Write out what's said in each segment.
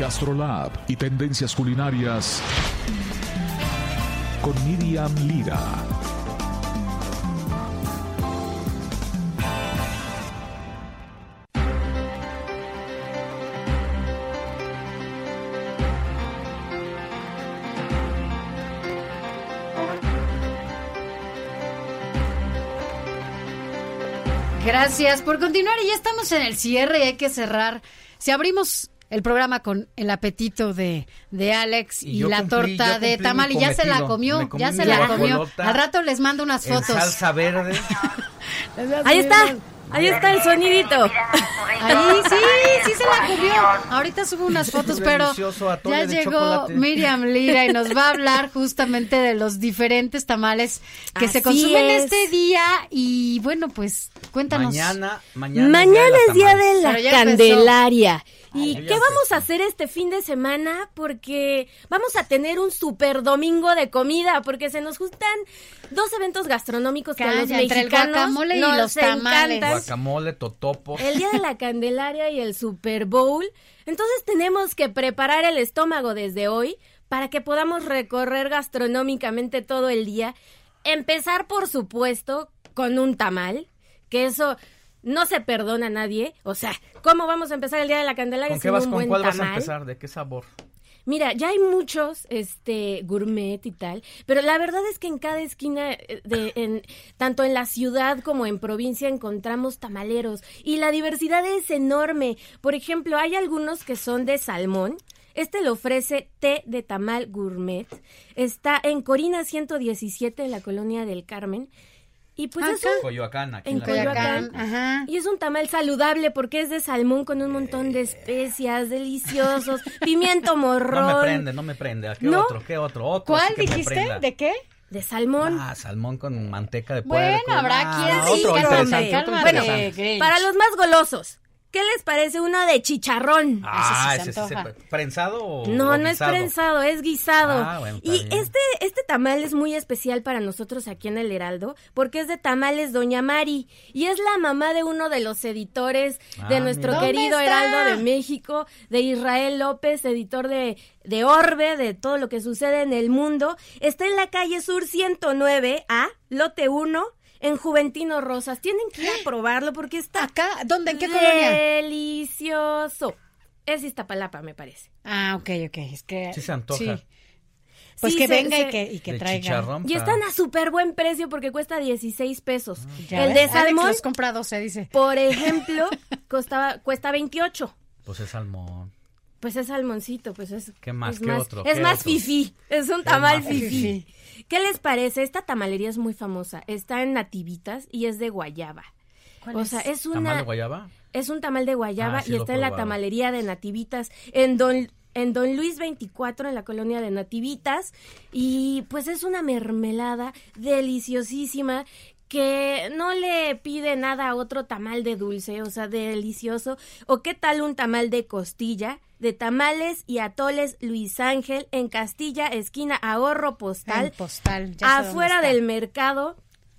Gastrolab y tendencias culinarias con Miriam Lira. Gracias por continuar y ya estamos en el cierre hay que cerrar. Si abrimos el programa con el apetito de, de Alex y, la cumplí- torta de tamal y ya se la comió, ya se la comió. Al rato les mando unas En fotos. salsa verde. Ahí está, ahí está el sonidito. Ahí sí, sí se la comió. Ahorita subo unas fotos, pero ya llegó. Miriam Lira y nos va a hablar justamente de los diferentes tamales que se consumen es. este día y bueno, pues cuéntanos. Mañana, mañana, Mañana es día de la. Candelaria. ¿Y ya qué vamos a hacer este fin de semana? Porque vamos a tener un super domingo de comida, porque se nos juntan dos eventos gastronómicos que a los entre el mexicanos guacamole y nos los tamales. encantan. Guacamole, totopos. El día de la Candelaria y el Super Bowl. Entonces tenemos que preparar el estómago desde hoy para que podamos recorrer gastronómicamente todo el día. Empezar, por supuesto, con un tamal, que eso no se perdona a nadie. O sea, ¿cómo vamos a empezar el día de la Candelaria ¿Con qué sin vas? un ¿Con buen cuál vas a tamal? empezar? ¿De qué sabor? Mira, ya hay muchos este gourmet y tal, pero la verdad es que en cada esquina eh, de en tanto en la ciudad como en provincia encontramos tamaleros y la diversidad es enorme. Por ejemplo, hay algunos que son de salmón. Este lo ofrece té de tamal gourmet. Está en Corina 117 en la colonia del Carmen. Y pues es un Coyoacán, aquí en Coyoacán. Coyoacán, ajá. Y es un tamal saludable porque es de salmón con un montón de especias deliciosos, pimiento morrón. No me prende, no me prende. ¿A ¿Qué ¿No? otro? ¿Qué otro? Otro ¿Cuál que dijiste? prenda. ¿De qué? De salmón. Ah, salmón con manteca de Bueno, puerco. habrá Ah, quien otro sí, interesante, cálmate, otro interesante. Grinch. Para los más golosos, ¿qué les parece uno de chicharrón? Ah, Ese sí antoja. ¿Prensado o No, o no es prensado, es guisado. Ah, bueno, y bien. este, este tamal es muy especial para nosotros aquí en el Heraldo, porque es de tamales Doña Mari, y es la mamá de uno de los editores de Ah, nuestro mira. querido. Heraldo de México, de Israel López, editor de, de Orbe, de todo lo que sucede en el mundo. Está en la calle Sur 109A, lote 1, en Juventino Rosas. Tienen que ir a probarlo porque está Acá, ¿dónde? ¿En qué colonia? delicioso. Es Iztapalapa, me parece. Ah, ok, ok. Es que. Sí se antoja. Pues Sí, que se- venga y se- que, y que traiga. Y están a súper buen precio porque cuesta 16 pesos. Ya El ves, de Alex salmón, los compra 12, dice. por ejemplo, costaba, cuesta 28. Pues es salmón. Pues es salmoncito, pues es. ¿Qué más? es ¿Qué otro? Es ¿Qué más otro? fifí. Es un tamal más fifí. ¿Qué les parece? Esta tamalería es muy famosa. Está en Nativitas y es de guayaba. O sea, es ¿Tamal una. de guayaba? Es un tamal de guayaba Ah, sí y está en la tamalería de Nativitas en Don en Don Luis 24 en la colonia de Nativitas y pues es una mermelada deliciosísima que no le pide nada a otro tamal de dulce, o sea, delicioso. O qué tal un tamal de costilla, de tamales y atoles Luis Ángel en Castilla, esquina Ahorro Postal, El postal. ya afuera del mercado.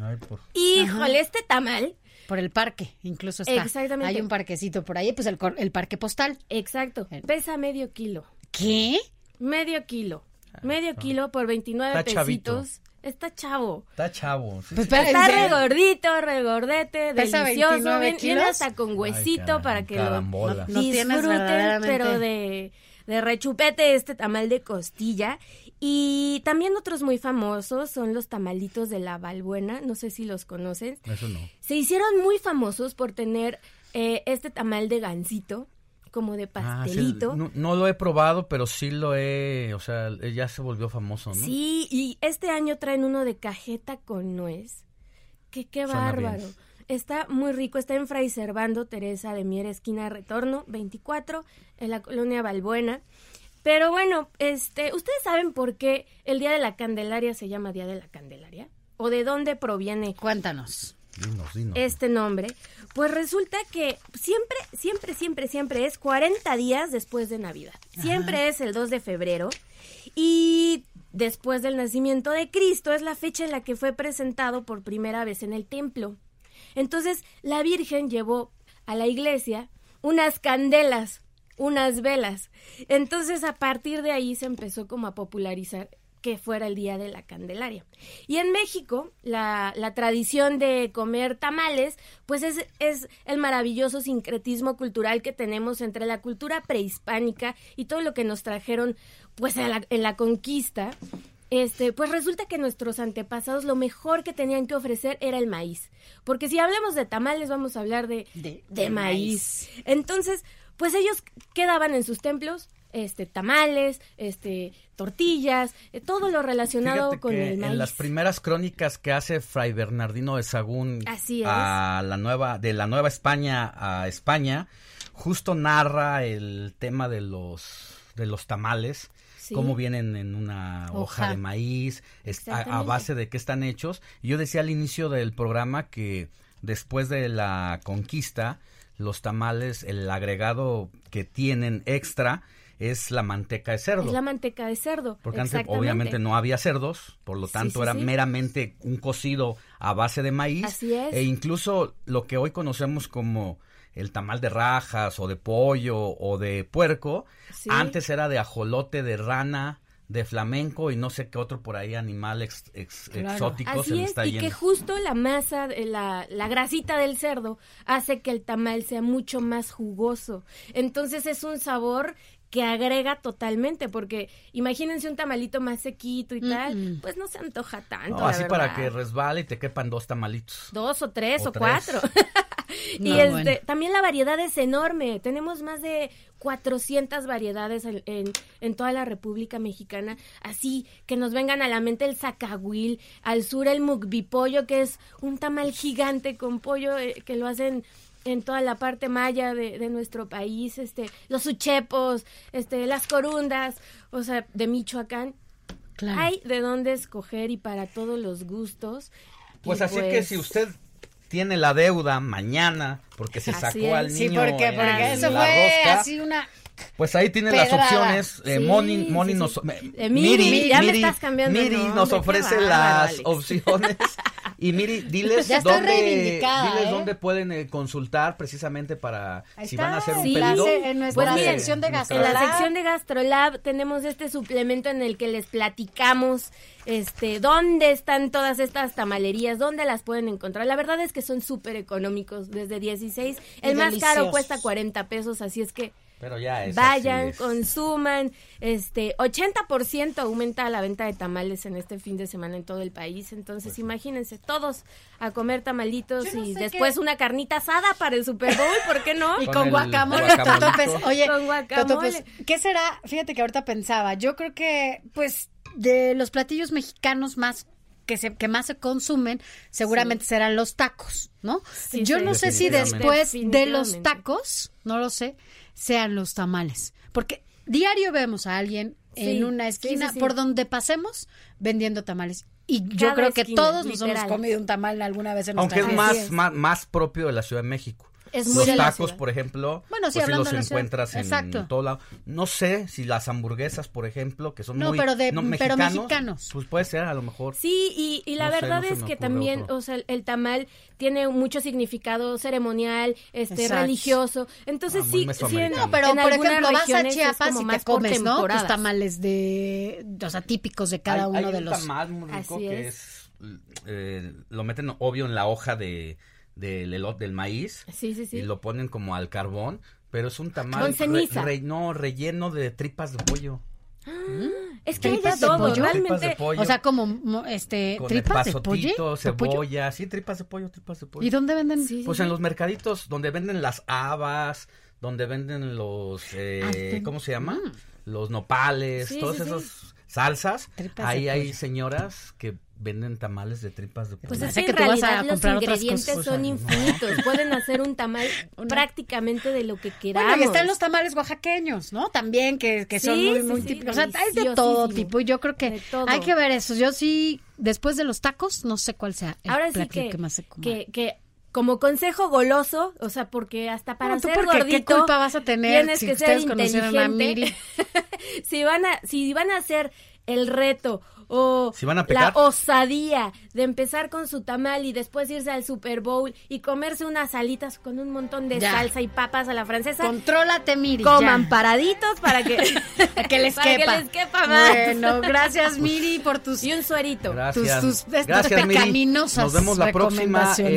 Ay, por... Híjole, este tamal Por el parque, incluso está. Exactamente. Hay un parquecito por ahí, pues el, cor- el parque postal. Exacto. El- Pesa medio kilo. ¿Qué? Medio kilo. Medio kilo por 29 Está chavito. Está chavo. Está chavo. sí, Pues sí. Está ¿en re gordito, re gordete, ¿Pesa delicioso. 29 Ven, viene hasta con huesito para que carambola. lo No disfruten, verdaderamente- pero de, de rechupete este tamal de costilla. Y también otros muy famosos son los tamalitos de la Valbuena. No sé si los conocen. Eso no. Se hicieron muy famosos por tener eh, este tamal de gansito, como de Ah, sí, pastelito. no, no lo he probado, pero sí lo he, o sea, ya se volvió famoso, ¿no? Sí, y este año traen uno de cajeta con nuez. Que qué Suena bien. bárbaro. Está muy rico, está en Fray Servando Teresa de Mier, esquina Retorno 24, en la colonia Balbuena. Pero bueno, este, ¿ustedes saben por qué el Día de la Candelaria se llama Día de la Candelaria? ¿O de dónde proviene Cuéntanos. Dinos, dinos. este nombre? Pues resulta que siempre, siempre, siempre, siempre es 40 días después de Navidad. Siempre es el 2 de febrero. Y después del nacimiento de Cristo es la fecha en la que fue presentado por primera vez en el templo. Entonces la Virgen llevó a la iglesia unas candelas, unas velas. Entonces a partir de ahí se empezó como a popularizar que fuera el día de la Candelaria. Y en México, la, la tradición de comer tamales, pues es, es el maravilloso sincretismo cultural que tenemos entre la cultura prehispánica y todo lo que nos trajeron pues en la, en la conquista. Este, pues resulta que nuestros antepasados lo mejor que tenían que ofrecer era el maíz. Porque si hablamos de tamales, vamos a hablar de, De- de de maíz. Entonces, pues ellos quedaban en sus templos, este, tamales, este, tortillas, eh, todo lo relacionado Fíjate con que el maíz. en las primeras crónicas que hace Fray Bernardino de Sagún Así es. a la nueva de la Nueva España a España, justo narra el tema de los de los tamales, Sí. cómo vienen en una hoja, Hoja. de maíz, a- a, base de qué están hechos. Yo decía al inicio del programa que después de la conquista, los tamales, el agregado que tienen extra es la manteca de cerdo. Es la manteca de cerdo. Porque antes obviamente no había cerdos, por lo tanto sí, era sí. meramente un cocido a base de maíz. Así es. E incluso lo que hoy conocemos como el tamal de rajas o de pollo o de puerco, Sí. antes era de ajolote, de rana, de flamenco y no sé qué otro por ahí animal ex- ex- Claro. exótico se Así me es, está y yendo. que justo la masa, eh, la, la grasita del cerdo hace que el tamal sea mucho más jugoso. Entonces es un sabor que agrega totalmente, porque imagínense un tamalito más sequito y tal, pues no se antoja tanto. No, la así para que resbale y te quepan dos tamalitos. Dos o tres O o, tres. cuatro. y No, este, bueno. también la variedad es enorme. Tenemos más de 400 variedades en, en- en toda la República Mexicana. Así que nos vengan a la mente el zacahuil, al sur el mukbipollo, que es un tamal gigante con pollo eh, que lo hacen en toda la parte maya de, de nuestro país, este, los uchepos, este, las corundas, o sea, de Michoacán. Claro. Hay de dónde escoger y para todos los gustos. Pues Y así que pues- si usted tiene la deuda mañana porque se Así sacó al es. Sí, niño porque, en porque eso la fue rosca, así una... Pues ahí tienen las opciones. Eh, Sí, Moni, Moni sí, nos, Eh, Miri, ya me estás cambiando el Miri nombre, nos ofrece las Alex. opciones. Y Miri, diles dónde, diles ¿eh? dónde pueden eh, consultar precisamente para Ahí si está, van a hacer un Sí. pedido. En nuestra ¿dónde? sección de Nuestra- En la Gastrolab. sección de Gastrolab tenemos este suplemento en el que les platicamos este dónde están todas estas tamalerías, dónde las pueden encontrar. La verdad es que son súper económicos, desde 16. Y El más caro cuesta 40 pesos, así es que Pero ya es vayan, es. consuman. Este 80% aumenta la venta de tamales en este fin de semana en todo el país. Entonces, imagínense, todos a comer tamalitos Pues no y después qué- una carnita asada para el Super Bowl, ¿por qué no? Y Con con, guacamole, totopes. Oye, Con guacamole. totopes, ¿qué será? Fíjate que ahorita pensaba, yo creo que, pues, de los platillos mexicanos más que se que más se consumen, seguramente serán los tacos, ¿no? Sí, yo sí. no sé si después de los tacos, no lo sé, sean los tamales, porque diario vemos a alguien Sí, en una esquina sí, sí. por donde pasemos vendiendo tamales. Y yo creo que esquina, todos nos hemos comido un tamal alguna vez en Aunque nuestra es vida. más, Así es. más, más propio de la Ciudad de México. Es muy los tacos, por ejemplo, Bueno, sí, pues sí hablando los encuentras en Exacto. todo lado. No sé si las hamburguesas, por ejemplo, que son No, muy pero de- pero mexicanos. Pues puede ser, a lo mejor. Sí, y, y la No sé, verdad no es que también, otro. o sea, el, el tamal tiene mucho significado ceremonial, este, Exacto. religioso. Entonces Ah, sí, sí, en. No, pero en por ejemplo, vas a Chiapas y te comes, ¿no? Tus tamales de, o sea, típicos de cada hay, uno hay de un los. tamal muy rico Así que es. es, eh, lo meten obvio en la hoja de del elote del maíz Sí, sí, sí. y lo ponen como al carbón, pero es un tamal Con ceniza. no relleno de tripas de pollo. Es que hay de ¿Tripas de todo, de realmente. pollo. O sea, como mo- este con tripas de pasotito, pollo, de pollo. cebolla, sí, tripas de pollo, tripas de pollo. ¿Y dónde venden? Sí, Pues sí. en los mercaditos donde venden las habas, donde venden los, eh, Ah. ¿cómo se llama? Los nopales, Sí, todos sí, sí. esos salsas. Tripas de Ahí hay pollo. señoras que venden tamales de tripas de pollo. Pues es que en que tú vas a realidad los ingredientes cosas. son No. infinitos. Pueden hacer un tamal prácticamente de lo que queramos. Bueno, y están los tamales oaxaqueños, ¿no? También que, que son Sí, muy, sí, muy sí, típicos. O sea, hay de todo tipo. Y yo creo que hay que ver eso. Yo sí, después de los tacos, no sé cuál sea el Ahora sí platillo que, más se coma. que, que como consejo goloso, o sea, porque hasta para No, ¿tú ser por qué? ¿Qué gordito culpa vas a tener tienes si que ser ustedes conocieran a inteligente. si van a si van a hacer el reto o Si van a la osadía de empezar con su tamal y después irse al Super Bowl y comerse unas alitas con un montón de Ya. salsa y papas a la francesa, Contrólate, Miri. coman ya. paraditos para que, Para que les para quepa. que les quepa más. Bueno, gracias, Miri, por tus, y un suerito. Gracias. tus- tus- Gracias, Miri. Nos vemos la próxima. eh,